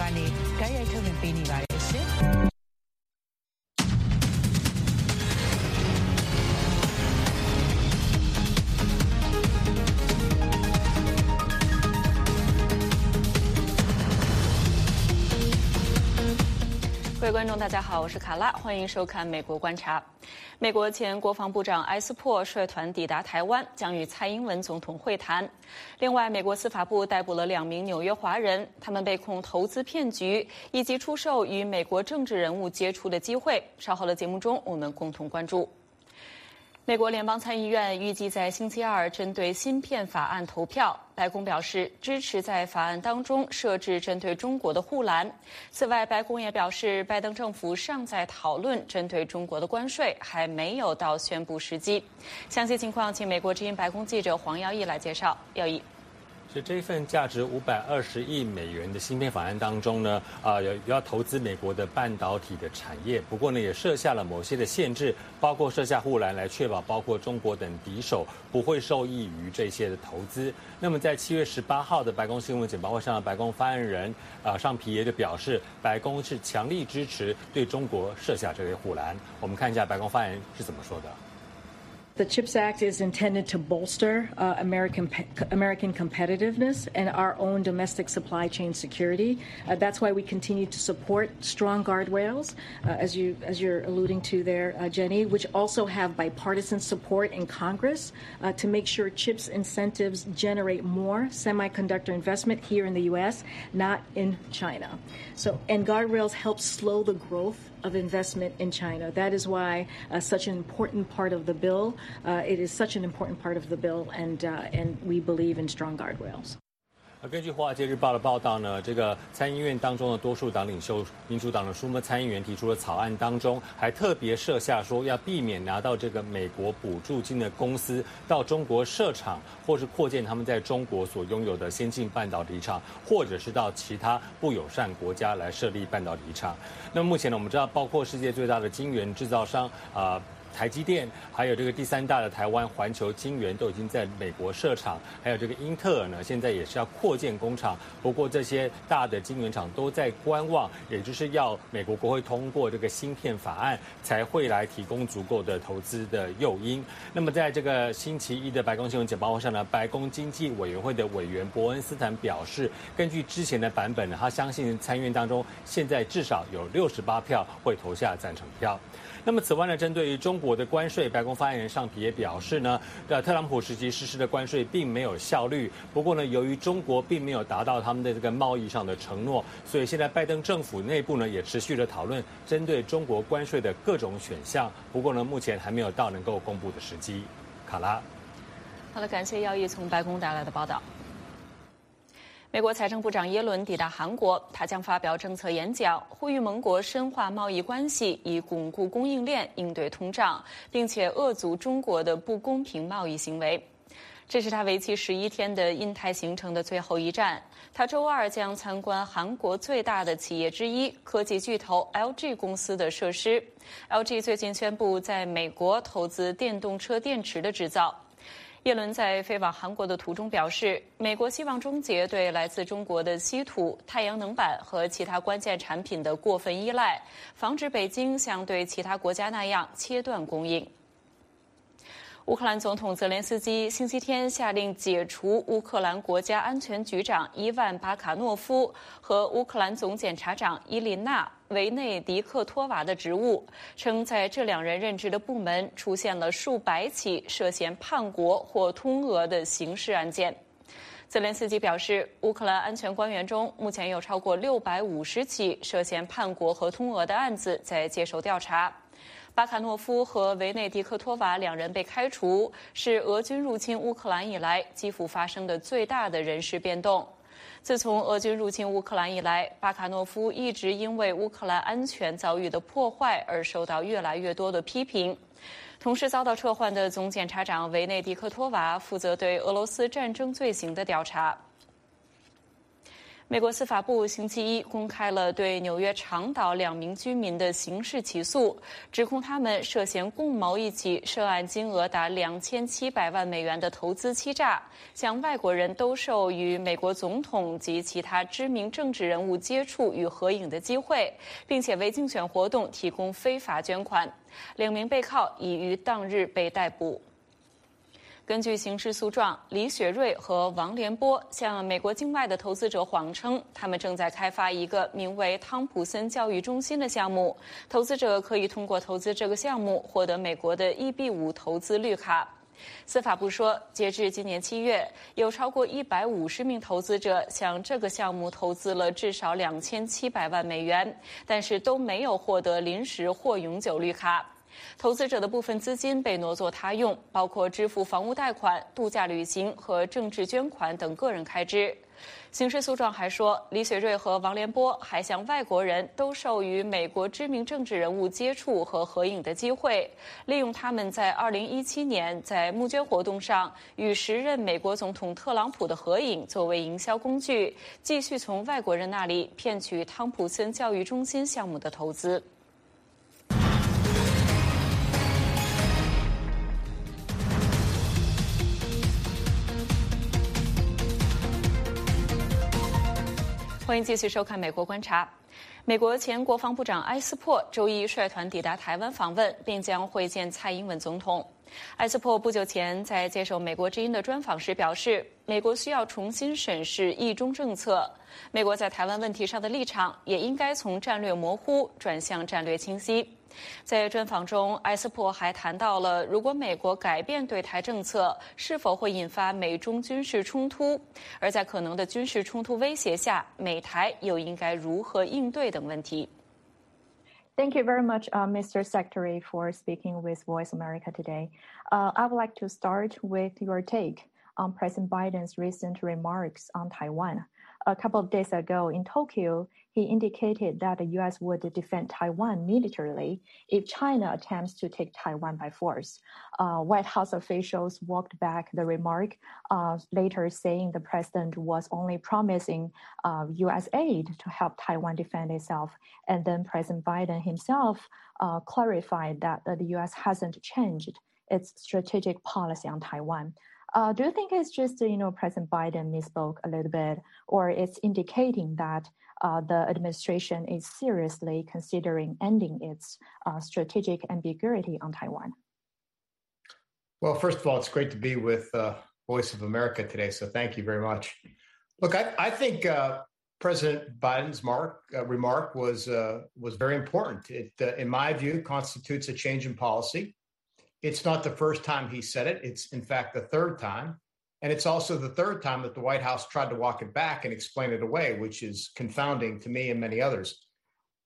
ကနေတိုက်ရိုက်ထုတ်လွှင့်ပေးနေပါတယ်ရှင် 观众，大家好，我是卡拉，欢迎收看《美国观察》。美国前国防部长埃斯珀率团抵达台湾，将与蔡英文总统会谈。另外，美国司法部逮捕了两名纽约华人，他们被控投资骗局以及出售与美国政治人物接触的机会。稍后的节目中，我们共同关注。美国联邦参议院预计在星期二针对芯片法案投票。白宫表示支持在法案当中设置针对中国的护栏。此外，白宫也表示，拜登政府尚在讨论针对中国的关税，还没有到宣布时机。详细情况，请美国之音白宫记者黄耀毅来介绍。耀毅。所以这一份价值五百二十亿美元的芯片法案当中呢，啊，要要投资美国的半导体的产业，不过呢，也设下了某些的限制，包括设下护栏来确保包括中国等敌手不会受益于这些的投资。那么在七月十八号的白宫新闻简报会上，白宫发言人啊尚皮耶就表示，白宫是强力支持对中国设下这些护栏。我们看一下白宫发言人是怎么说的。The CHIPS Act is intended to bolster uh, American American competitiveness and our own domestic supply chain security. Uh, that's why we continue to support strong guardrails, uh, as you as you're alluding to there, uh, Jenny, which also have bipartisan support in Congress uh, to make sure CHIPS incentives generate more semiconductor investment here in the U.S., not in China. So, and guardrails help slow the growth of investment in China. That is why uh, such an important part of the bill. Uh, it is such an important part of the bill, and uh, and we believe in strong guardrails. 而根据《华尔街日报》的报道呢，这个参议院当中的多数党领袖民主党的舒默参议员提出的草案当中，还特别设下说要避免拿到这个美国补助金的公司到中国设厂，或是扩建他们在中国所拥有的先进半导体厂，或者是到其他不友善国家来设立半导体厂。那目前呢，我们知道，包括世界最大的晶圆制造商啊。台积电，还有这个第三大的台湾环球晶圆都已经在美国设厂，还有这个英特尔呢，现在也是要扩建工厂。不过这些大的晶圆厂都在观望，也就是要美国国会通过这个芯片法案，才会来提供足够的投资的诱因。那么在这个星期一的白宫新闻简报会上呢，白宫经济委员会的委员伯恩斯坦表示，根据之前的版本呢，他相信参院当中现在至少有六十八票会投下赞成票。那么，此外呢，针对于中国我的关税，白宫发言人尚皮也表示呢，呃，特朗普时期实施的关税并没有效率。不过呢，由于中国并没有达到他们的这个贸易上的承诺，所以现在拜登政府内部呢也持续的讨论针对中国关税的各种选项。不过呢，目前还没有到能够公布的时机。卡拉，好了，感谢姚毅从白宫带来的报道。美国财政部长耶伦抵达韩国，他将发表政策演讲，呼吁盟国深化贸易关系，以巩固供应链、应对通胀，并且遏阻中国的不公平贸易行为。这是他为期十一天的印太行程的最后一站。他周二将参观韩国最大的企业之一——科技巨头 LG 公司的设施。LG 最近宣布在美国投资电动车电池的制造。耶伦在飞往韩国的途中表示，美国希望终结对来自中国的稀土、太阳能板和其他关键产品的过分依赖，防止北京像对其他国家那样切断供应。乌克兰总统泽连斯基星期天下令解除乌克兰国家安全局长伊万·巴卡诺夫和乌克兰总检察长伊琳娜·维内迪克托娃的职务，称在这两人任职的部门出现了数百起涉嫌叛国或通俄的刑事案件。泽连斯基表示，乌克兰安全官员中目前有超过六百五十起涉嫌叛国和通俄的案子在接受调查。巴卡诺夫和维内迪克托娃两人被开除，是俄军入侵乌克兰以来基辅发生的最大的人事变动。自从俄军入侵乌克兰以来，巴卡诺夫一直因为乌克兰安全遭遇的破坏而受到越来越多的批评。同时遭到撤换的总检察长维内迪克托娃负责对俄罗斯战争罪行的调查。美国司法部星期一公开了对纽约长岛两名居民的刑事起诉，指控他们涉嫌共谋一起涉案金额达两千七百万美元的投资欺诈，向外国人兜售与美国总统及其他知名政治人物接触与合影的机会，并且为竞选活动提供非法捐款。两名被告已于当日被逮捕。根据刑事诉状，李雪芮和王连波向美国境外的投资者谎称，他们正在开发一个名为汤普森教育中心的项目，投资者可以通过投资这个项目获得美国的 EB 五投资绿卡。司法部说，截至今年七月，有超过一百五十名投资者向这个项目投资了至少两千七百万美元，但是都没有获得临时或永久绿卡。投资者的部分资金被挪作他用，包括支付房屋贷款、度假旅行和政治捐款等个人开支。刑事诉状还说，李雪芮和王连波还向外国人兜售与美国知名政治人物接触和合影的机会，利用他们在2017年在募捐活动上与时任美国总统特朗普的合影作为营销工具，继续从外国人那里骗取汤普森教育中心项目的投资。欢迎继续收看《美国观察》。美国前国防部长埃斯珀周一率团抵达台湾访问，并将会见蔡英文总统。埃斯珀不久前在接受美国之音的专访时表示，美国需要重新审视“一中”政策。美国在台湾问题上的立场也应该从战略模糊转向战略清晰。在专访中，埃斯珀还谈到了如果美国改变对台政策，是否会引发美中军事冲突；而在可能的军事冲突威胁下，美台又应该如何应对等问题。Thank you very much, uh, Mr. Secretary, for speaking with Voice America today. Uh, I would like to start with your take on President Biden's recent remarks on Taiwan. a couple of days ago in Tokyo, he indicated that the U.S. would defend Taiwan militarily if China attempts to take Taiwan by force. Uh, White House officials walked back the remark, uh, later saying the president was only promising uh, U.S. aid to help Taiwan defend itself. And then President Biden himself uh, clarified that the U.S. hasn't changed its strategic policy on Taiwan. Uh, do you think it's just you know President Biden misspoke a little bit, or it's indicating that uh, the administration is seriously considering ending its uh, strategic ambiguity on Taiwan? Well, first of all, it's great to be with uh, Voice of America today, so thank you very much. Look, I, I think uh, President Biden's mark, uh, remark was was very important. It, in my view, constitutes a change in policy. It's not the first time he said it. It's, in fact, the third time. And it's also the third time that the White House tried to walk it back and explain it away, which is confounding to me and many others.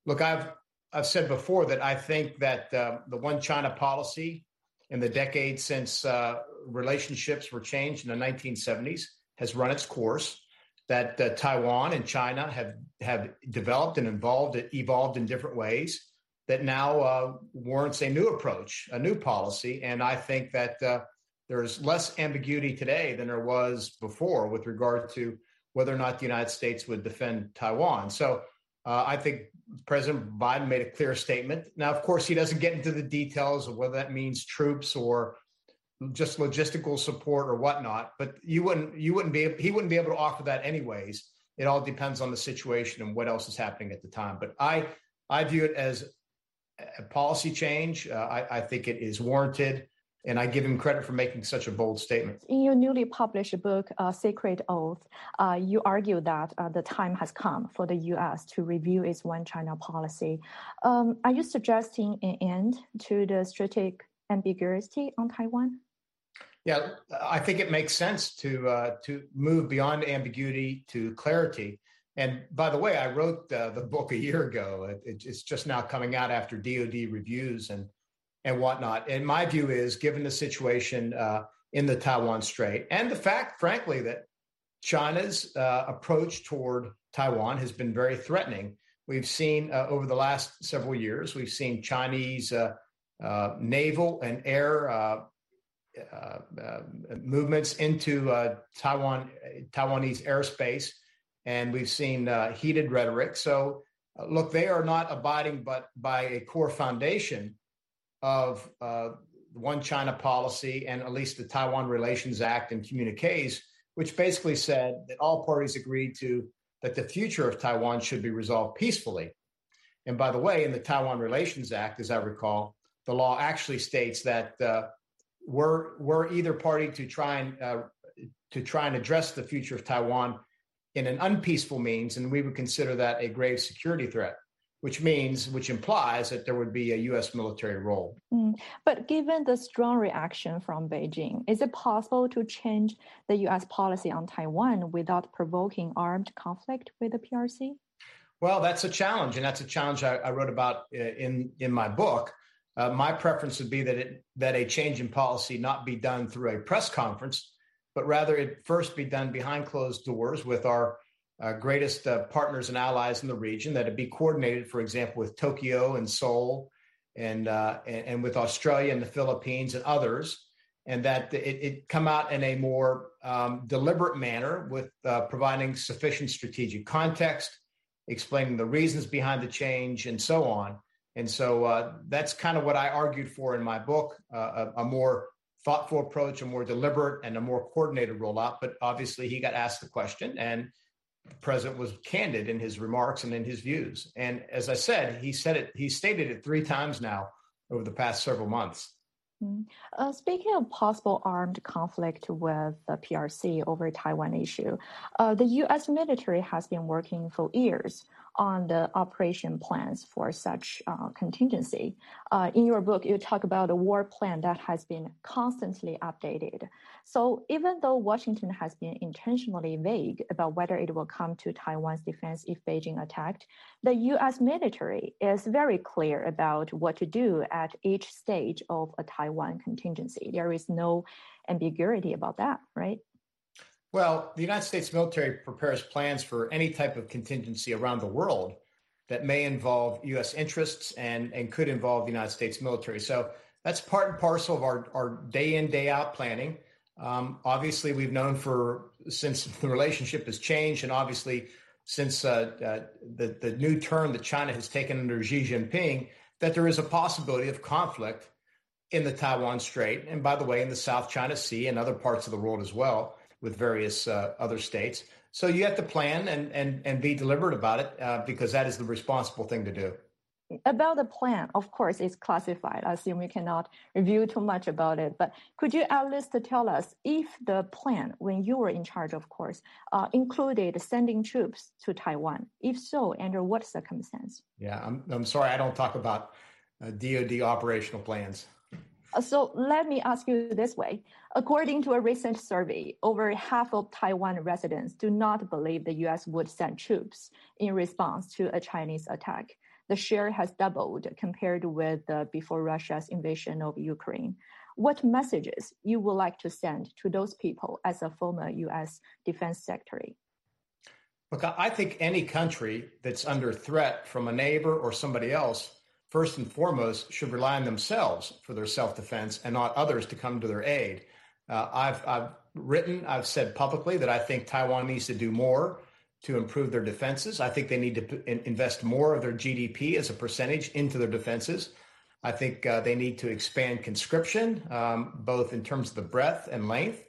Look, I've I've said before that I think that uh, the one China policy in the decades since uh, relationships were changed in the 1970s has run its course. That uh, Taiwan and China have have developed and evolved evolved in different ways that now uh, warrants a new approach, a new policy. And I think that uh, there's less ambiguity today than there was before with regard to whether or not the United States would defend Taiwan. So uh, I think President Biden made a clear statement. Now, of course, he doesn't get into the details of whether that means troops or just logistical support or whatnot. But you wouldn't you wouldn't be he wouldn't be able to offer that anyways. It all depends on the situation and what else is happening at the time. But I I view it as policy change. Uh, I, I, think it is warranted. And I give him credit for making such a bold statement. In your newly published book, uh, Sacred Oath, uh, you argue that uh, the time has come for the U.S. to review its one China policy. Um, are you suggesting an end to the strategic ambiguity on Taiwan? Yeah, I think it makes sense to uh, to move beyond ambiguity to clarity. And by the way, I wrote uh, the book a year ago. It, it's just now coming out after DoD reviews and and whatnot. And my view is, given the situation uh, in the Taiwan Strait and the fact, frankly, that China's uh, approach toward Taiwan has been very threatening. We've seen uh, over the last several years, we've seen Chinese uh, uh, naval and air movements into Taiwan, Taiwanese airspace and we've seen uh, heated rhetoric. So, uh, look, they are not abiding but by a core foundation of uh, one China policy and at least the Taiwan Relations Act and communiques, which basically said that all parties agreed to that the future of Taiwan should be resolved peacefully. And by the way, in the Taiwan Relations Act, as I recall, the law actually states that uh, we're we're either party to try and uh, to try and address the future of Taiwan in an unpeaceful means, and we would consider that a grave security threat which means, which implies that there would be a U.S. military role. Mm. But given the strong reaction from Beijing, is it possible to change the U.S. policy on Taiwan without provoking armed conflict with the PRC? Well, that's a challenge, and that's a challenge I, I wrote about uh, in in my book. Uh, my preference would be that it that a change in policy not be done through a press conference, but rather it first be done behind closed doors with our uh, greatest uh, partners and allies in the region, that it be coordinated, for example, with Tokyo and Seoul and, uh, and, and, with Australia and the Philippines and others, and that it, it come out in a more um, deliberate manner with uh, providing sufficient strategic context, explaining the reasons behind the change, and so on. And so uh, that's kind of what I argued for in my book uh, a, a more thoughtful approach, a more deliberate, and a more coordinated rollout. But obviously, he got asked the question, and the president was candid in his remarks and in his views. And as I said, he said it, he stated it three times now over the past several months. Mm-hmm. Uh, speaking of possible armed conflict with the PRC over Taiwan issue, uh, the U.S. military has been working for years on the operation plans for such uh, contingency. Uh, in your book, you talk about a war plan that has been constantly updated. So even though Washington has been intentionally vague about whether it will come to Taiwan's defense if Beijing attacked, the U.S. military is very clear about what to do at each stage of a Taiwan contingency. There is no ambiguity about that, right? Well, the United States military prepares plans for any type of contingency around the world that may involve U.S. interests and, and could involve the United States military. So that's part and parcel of our, our day in, day out planning. Um, obviously, we've known for since the relationship has changed, and obviously since uh, uh, the, the new turn that China has taken under Xi Jinping, that there is a possibility of conflict in the Taiwan Strait, and by the way, in the South China Sea and other parts of the world as well with various uh, other states. So you have to plan and and and be deliberate about it uh, because that is the responsible thing to do. About the plan, of course, it's classified. I assume you cannot review too much about it. But could you at least tell us if the plan, when you were in charge, of course, uh, included sending troops to Taiwan? If so, under what circumstance? Yeah, I'm I'm sorry, I don't talk about DoD uh, operational plans. Uh, so let me ask you this way. According to a recent survey, over half of Taiwan residents do not believe the US would send troops in response to a Chinese attack. The share has doubled compared with before Russia's invasion of Ukraine. What messages you would like to send to those people as a former US defense secretary? Look, I think any country that's under threat from a neighbor or somebody else first and foremost, should rely on themselves for their self defense and not others to come to their aid. Uh, I've, I've written, I've said publicly that I think Taiwan needs to do more to improve their defenses. I think they need to invest more of their GDP as a percentage into their defenses. I think uh, they need to expand conscription, um, both in terms of the breadth and length.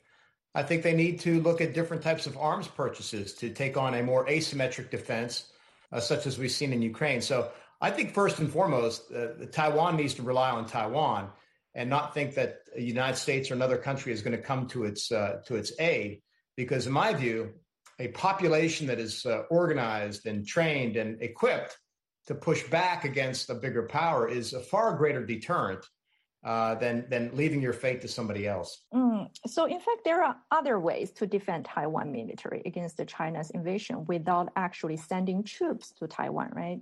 I think they need to look at different types of arms purchases to take on a more asymmetric defense, uh, such as we've seen in Ukraine. So I think first and foremost, uh, Taiwan needs to rely on Taiwan and not think that the United States or another country is going to come to its uh, to its aid. Because in my view, a population that is uh, organized and trained and equipped to push back against a bigger power is a far greater deterrent uh, than than leaving your fate to somebody else. Mm. So, in fact, there are other ways to defend Taiwan military against China's invasion without actually sending troops to Taiwan, right?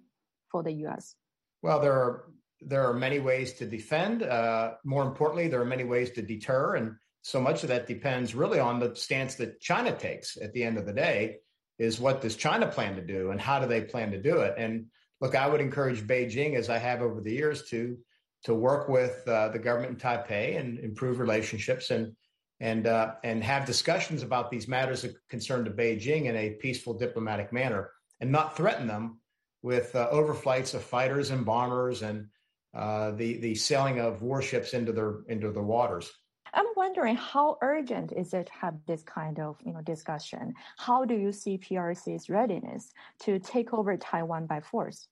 For the U.S.? Well, there are there are many ways to defend. Uh, more importantly, there are many ways to deter, and so much of that depends really on the stance that China takes. At the end of the day, is what does China plan to do, and how do they plan to do it? And look, I would encourage Beijing, as I have over the years, to to work with uh, the government in Taipei and improve relationships and and uh, and have discussions about these matters of concern to Beijing in a peaceful diplomatic manner, and not threaten them with uh, overflights of fighters and bombers and uh, the the sailing of warships into their into the waters. I'm wondering how urgent is it to have this kind of you know discussion? How do you see PRC's readiness to take over Taiwan by force?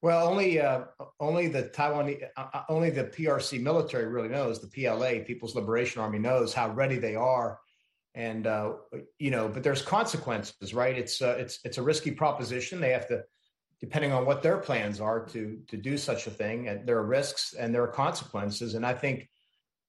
Well, only uh, only the Taiwan, uh, uh only the PRC military really knows. The PLA, People's Liberation Army, knows how ready they are, and uh, you know. But there's consequences, right? It's uh, it's it's a risky proposition. They have to, depending on what their plans are, to to do such a thing. And there are risks and there are consequences. And I think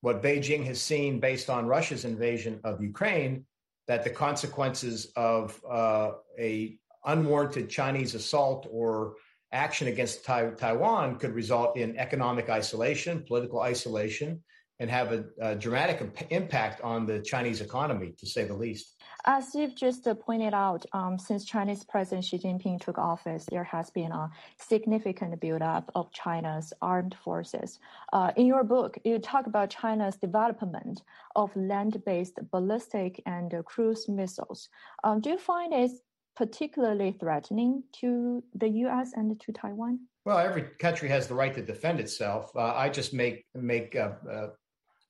what Beijing has seen based on Russia's invasion of Ukraine, that the consequences of uh, a unwarranted Chinese assault or action against tai- Taiwan could result in economic isolation, political isolation, and have a, a dramatic imp- impact on the Chinese economy, to say the least. As you've just pointed out, um, since Chinese President Xi Jinping took office, there has been a significant buildup of China's armed forces. Uh, in your book, you talk about China's development of land-based ballistic and cruise missiles. Um, do you find it particularly threatening to the U.S. and to Taiwan? Well, every country has the right to defend itself. Uh, I just make make uh, uh,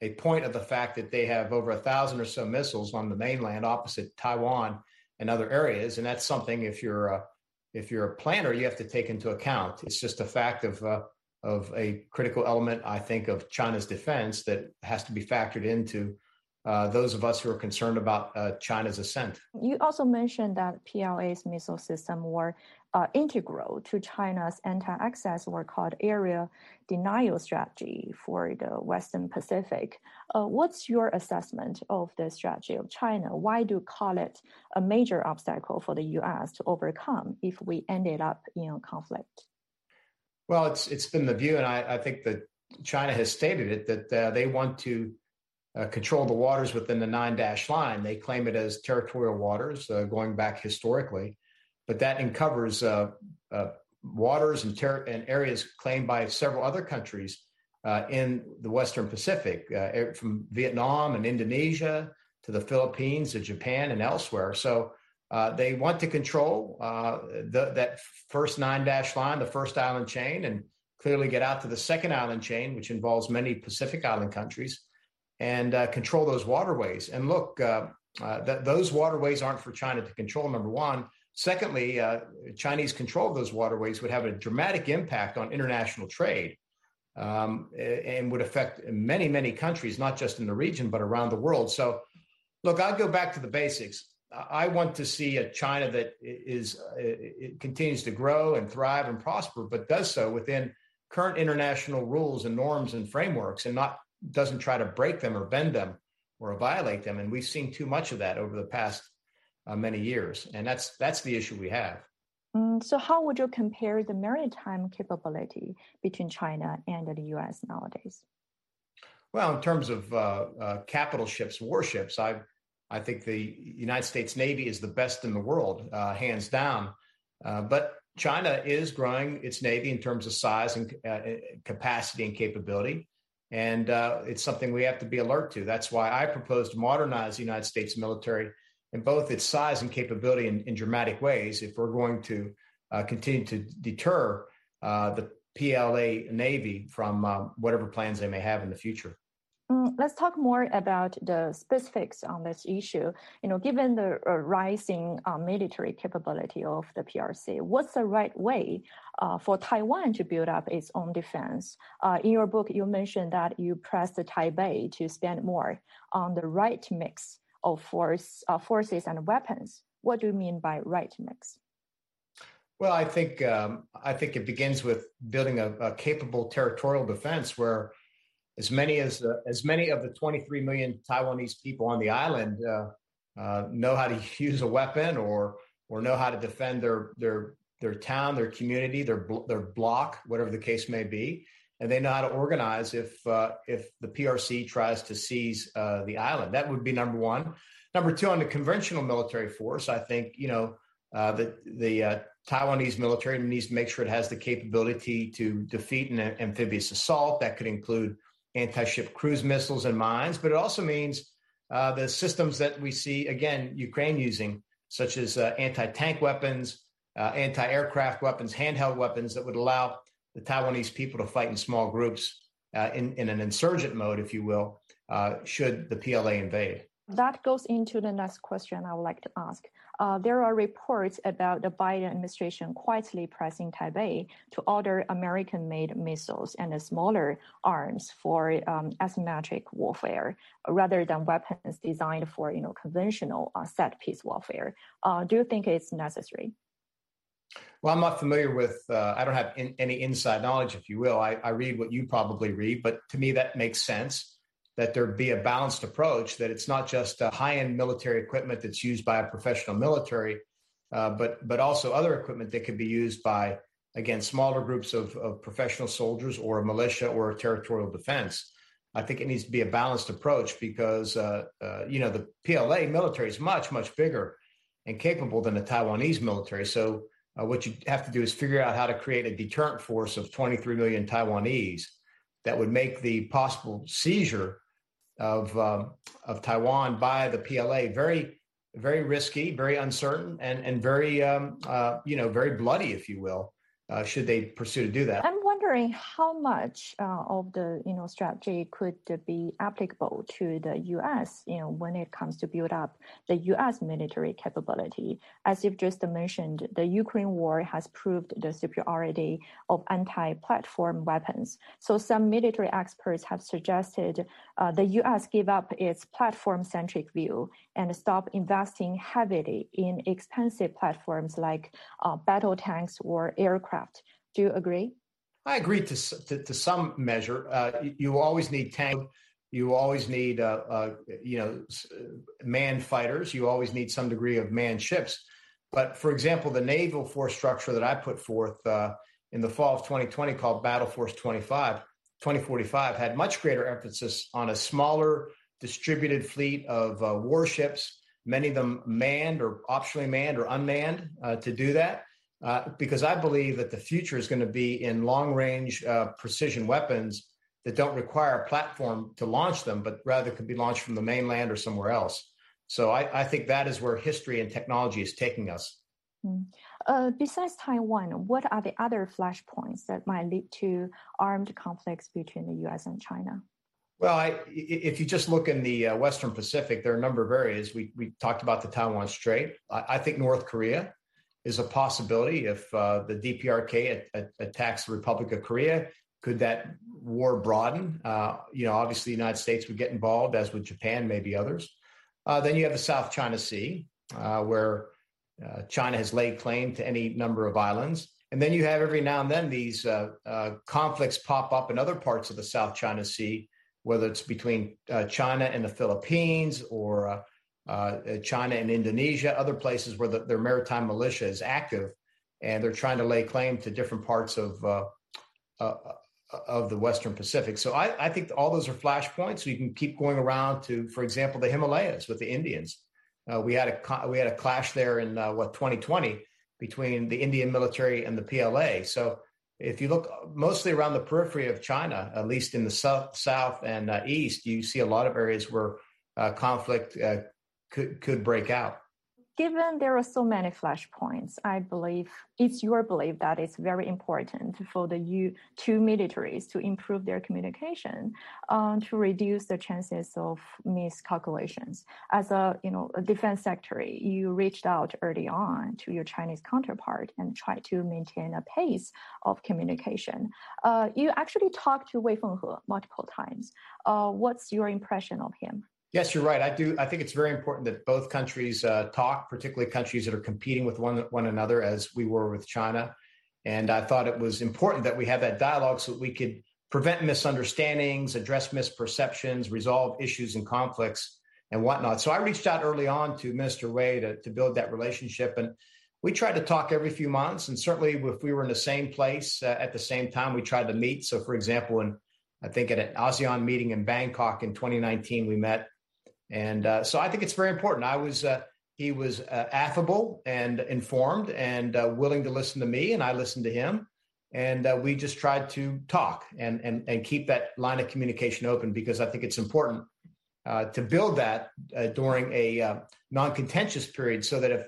a point of the fact that they have over a thousand or so missiles on the mainland opposite Taiwan and other areas, and that's something if you're a, if you're a planner, you have to take into account. It's just a fact of uh, of a critical element, I think, of China's defense that has to be factored into uh, those of us who are concerned about uh, China's ascent. You also mentioned that PLA's missile system were uh, integral to China's anti-access or called area denial strategy for the Western Pacific. Uh, what's your assessment of the strategy of China? Why do you call it a major obstacle for the U.S. to overcome if we ended up in a conflict? Well, it's it's been the view, and I, I think that China has stated it that uh, they want to uh, control the waters within the nine dash line. They claim it as territorial waters uh, going back historically, but that uncovers uh, uh waters and, ter- and, areas claimed by several other countries uh, in the Western Pacific, uh, from Vietnam and Indonesia to the Philippines to Japan and elsewhere. So they want to control the, that first nine dash line, the first island chain, and clearly get out to the second island chain, which involves many Pacific Island countries and uh, control those waterways. And look, uh, uh, th- those waterways aren't for China to control, number one. Secondly, uh, Chinese control of those waterways would have a dramatic impact on international trade um, and would affect many, many countries, not just in the region, but around the world. So, look, I'll go back to the basics. I want to see a China that is it continues to grow and thrive and prosper, but does so within current international rules and norms and frameworks, and not doesn't try to break them or bend them or violate them. And we've seen too much of that over the past uh, many years, and that's that's the issue we have. Mm, so, how would you compare the maritime capability between China and the U.S. nowadays? Well, in terms of uh, uh, capital ships, warships, I I think the United States Navy is the best in the world, uh, hands down. Uh, but China is growing its navy in terms of size and uh, capacity and capability. And uh, it's something we have to be alert to. That's why I propose to modernize the United States military in both its size and capability in, in dramatic ways if we're going to uh, continue to deter uh, the PLA Navy from uh, whatever plans they may have in the future. Mm, let's talk more about the specifics on this issue. You know, given the uh, rising uh, military capability of the PRC, what's the right way uh, for Taiwan to build up its own defense? Uh, in your book, you mentioned that you pressed Taipei to spend more on the right mix of force, uh, forces and weapons. What do you mean by right mix? Well, I think um, I think it begins with building a, a capable territorial defense where as many as uh, as many of the 23 million Taiwanese people on the island uh, uh, know how to use a weapon or or know how to defend their their their town, their community, their their block, whatever the case may be, and they know how to organize if uh, if the PRC tries to seize uh, the island. That would be number one. Number two, on the conventional military force, I think you know the the Taiwanese military needs to make sure it has the capability to defeat an amphibious assault. That could include anti-ship cruise missiles and mines, but it also means uh, the systems that we see again Ukraine using, such as uh, anti-tank weapons, uh, anti-aircraft weapons, handheld weapons that would allow the Taiwanese people to fight in small groups uh, in, in an insurgent mode, if you will, uh, should the PLA invade. That goes into the next question I would like to ask. Uh, there are reports about the Biden administration quietly pressing Taipei to order American made missiles and smaller arms for um, asymmetric warfare rather than weapons designed for you know, conventional uh, set piece warfare. Uh, do you think it's necessary? Well, I'm not familiar with, uh, I don't have in, any inside knowledge, if you will. I, I read what you probably read, but to me, that makes sense that there be a balanced approach, that it's not just high end military equipment that's used by a professional military, uh, but, but also other equipment that could be used by, again, smaller groups of, of professional soldiers or a militia or a territorial defense. I think it needs to be a balanced approach because, uh, uh, you know, the PLA military is much, much bigger and capable than the Taiwanese military. So, uh, what you have to do is figure out how to create a deterrent force of 23 million Taiwanese that would make the possible seizure of um, of Taiwan by the PLA very very risky, very uncertain, and and very um, uh, you know very bloody, if you will, uh, should they pursue to do that. I'm wondering how much uh, of the you know strategy could be applicable to the U.S. You know when it comes to build up the U.S. military capability. As you've just mentioned, the Ukraine war has proved the superiority of anti-platform weapons. So some military experts have suggested uh, the U.S. give up its platform-centric view and stop investing heavily in expensive platforms like uh, battle tanks or aircraft. Do you agree? I agree to to, to some measure. Uh, you always need tank. You always need uh, uh, you know manned fighters. You always need some degree of manned ships. But for example, the naval force structure that I put forth uh, in the fall of 2020, called Battle Force 25, 2045, had much greater emphasis on a smaller distributed fleet of uh, warships, many of them manned or optionally manned or unmanned uh, to do that. Uh, because I believe that the future is going to be in long range uh, precision weapons that don't require a platform to launch them, but rather could be launched from the mainland or somewhere else. So I, I think that is where history and technology is taking us. Mm. Uh, besides Taiwan, what are the other flashpoints that might lead to armed conflicts between the US and China? Well, I, if you just look in the uh, Western Pacific, there are a number of areas. We, we talked about the Taiwan Strait. I, I think North Korea is a possibility if uh, the DPRK attacks the Republic of Korea. Could that war broaden? Uh, you know, obviously, the United States would get involved, as would Japan, maybe others. Uh, then you have the South China Sea, uh, where uh, China has laid claim to any number of islands. And then you have every now and then these uh, conflicts pop up in other parts of the South China Sea, whether it's between China and the Philippines or uh, China and Indonesia, other places where the, their maritime militia is active, and they're trying to lay claim to different parts of uh, uh, of the Western Pacific. So I, I, think all those are flashpoints. So you can keep going around to, for example, the Himalayas with the Indians. Uh, we had a we had a clash there in uh, what 2020 between the Indian military and the PLA. So if you look mostly around the periphery of China, at least in the south, south and uh, east, you see a lot of areas where conflict could could break out given there are so many flashpoints, I believe it's your belief that it's very important for the U two militaries to improve their communication um, to reduce the chances of miscalculations. As a you know a defense secretary, you reached out early on to your Chinese counterpart and tried to maintain a pace of communication. Uh, you actually talked to Wei Fenghe multiple times. Uh, what's your impression of him? Yes, you're right. I do. I think it's very important that both countries uh, talk, particularly countries that are competing with one one another, as we were with China. And I thought it was important that we have that dialogue so that we could prevent misunderstandings, address misperceptions, resolve issues and conflicts, and whatnot. So I reached out early on to Minister Wei to, to build that relationship, and we tried to talk every few months. And certainly, if we were in the same place uh, at the same time, we tried to meet. So, for example, in I think at an ASEAN meeting in Bangkok in 2019, we met and uh, so I think it's very important. I was, uh, he was uh, affable and informed and uh, willing to listen to me, and I listened to him. and uh, we just tried to talk and, and and keep that line of communication open because I think it's important uh, to build that during a uh, non-contentious period, so that if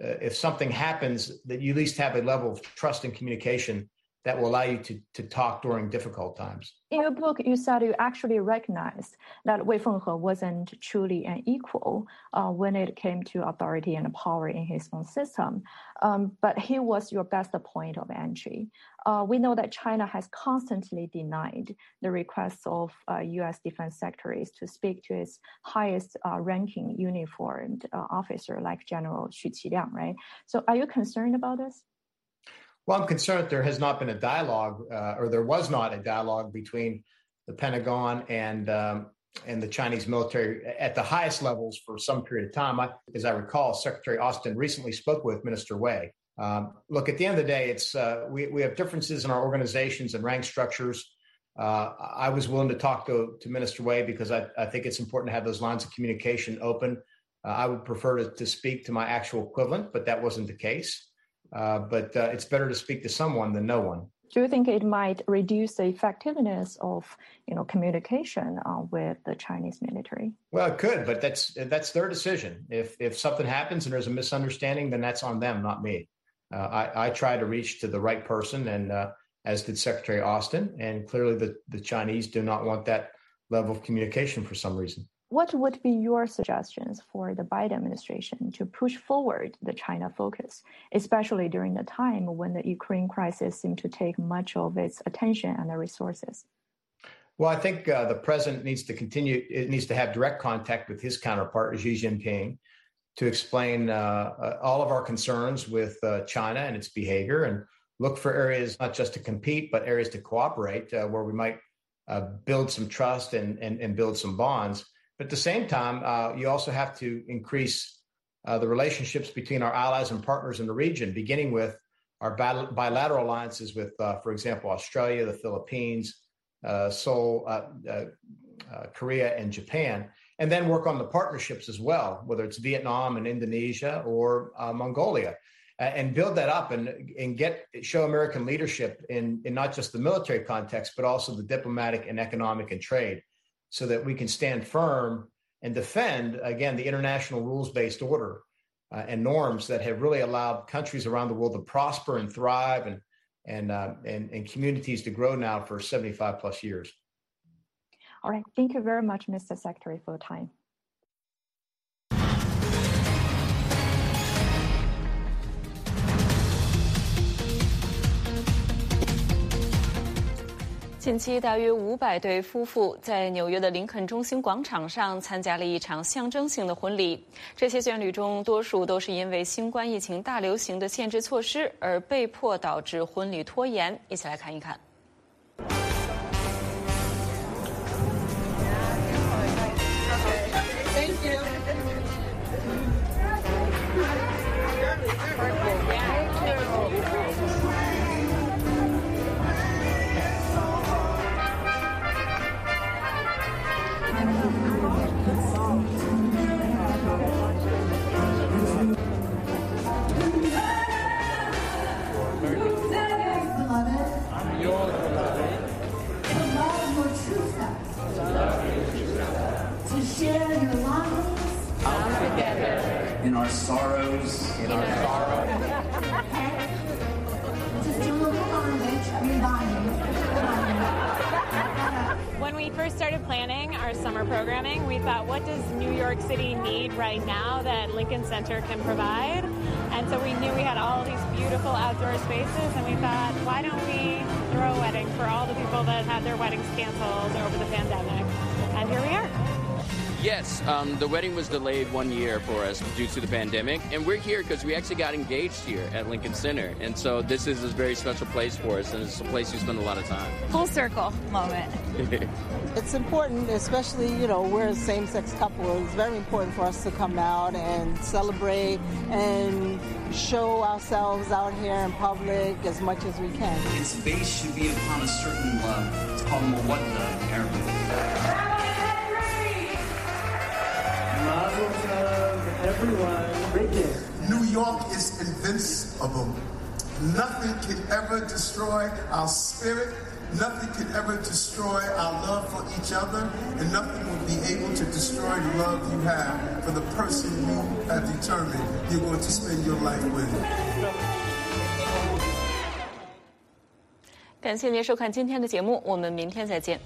if something happens, that you at least have a level of trust and communication that will allow you to, to talk during difficult times. In your book, you said you actually recognized that Wei Fenghe wasn't truly an equal uh, when it came to authority and power in his own system, um, but he was your best point of entry. Uh, we know that China has constantly denied the requests of uh, U.S. defense secretaries to speak to its highest uh, ranking uniformed uh, officer like General Xu Qiliang, right? So are you concerned about this? Well, I'm concerned there has not been a dialogue, uh, or there was not a dialogue between the Pentagon and um, and the Chinese military at the highest levels for some period of time. I, as I recall, Secretary Austin recently spoke with Minister Wei. Um, look, at the end of the day, it's uh, we we have differences in our organizations and rank structures. Uh, I was willing to talk to, to Minister Wei because I, I think it's important to have those lines of communication open. Uh, I would prefer to, to speak to my actual equivalent, but that wasn't the case. Uh, but uh, it's better to speak to someone than no one. Do you think it might reduce the effectiveness of you know communication uh, with the Chinese military? Well, it could, but that's that's their decision. If if something happens and there's a misunderstanding, then that's on them, not me. Uh, I, I try to reach to the right person, and uh, as did Secretary Austin, and clearly the the Chinese do not want that level of communication for some reason. What would be your suggestions for the Biden administration to push forward the China focus, especially during the time when the Ukraine crisis seemed to take much of its attention and the resources? Well, I think uh, the president needs to continue, it needs to have direct contact with his counterpart, Xi Jinping, to explain uh, uh, all of our concerns with uh, China and its behavior and look for areas not just to compete, but areas to cooperate uh, where we might uh, build some trust and, and, and build some bonds. But at the same time, uh, you also have to increase uh, the relationships between our allies and partners in the region, beginning with our bilateral alliances with, uh, for example, Australia, the Philippines, uh, Seoul, uh, uh, Korea, and Japan, and then work on the partnerships as well, whether it's Vietnam and Indonesia or Mongolia. And build that up and, and get show American leadership in, in not just the military context, but also the diplomatic and economic and trade so that we can stand firm and defend, again, the international rules based order uh, and norms that have really allowed countries around the world to prosper and thrive and, and, uh, and, and communities to grow now for 75 plus years. All right. Thank you very much, Mr. Secretary, for your time. 近期，大约五百对夫妇在纽约的林肯中心广场上参加了一场象征性的婚礼。这些眷侣中，多数都是因为新冠疫情大流行的限制措施而被迫导致婚礼拖延。一起来看一看。Can provide. And so we knew we had all these beautiful outdoor spaces, and we thought, why don't we throw a wedding for all the people that had their weddings canceled Yes, um, the wedding was delayed one year for us due to the pandemic, and we're here because we actually got engaged here at Lincoln Center, and so this is a very special place for us, and it's a place we spend a lot of time. Full circle moment. it's important, especially you know we're a same-sex couple. It's very important for us to come out and celebrate and show ourselves out here in public as much as we can. Its base should be upon a certain love. It's called mawadda in Arabic. everyone. Right there. New York is invincible. Nothing can ever destroy our spirit. Nothing can ever destroy our love for each other, and nothing will be able to destroy the love you have for the person you have determined you're going to spend your life with. 感谢您收看今天的节目，我们明天再见。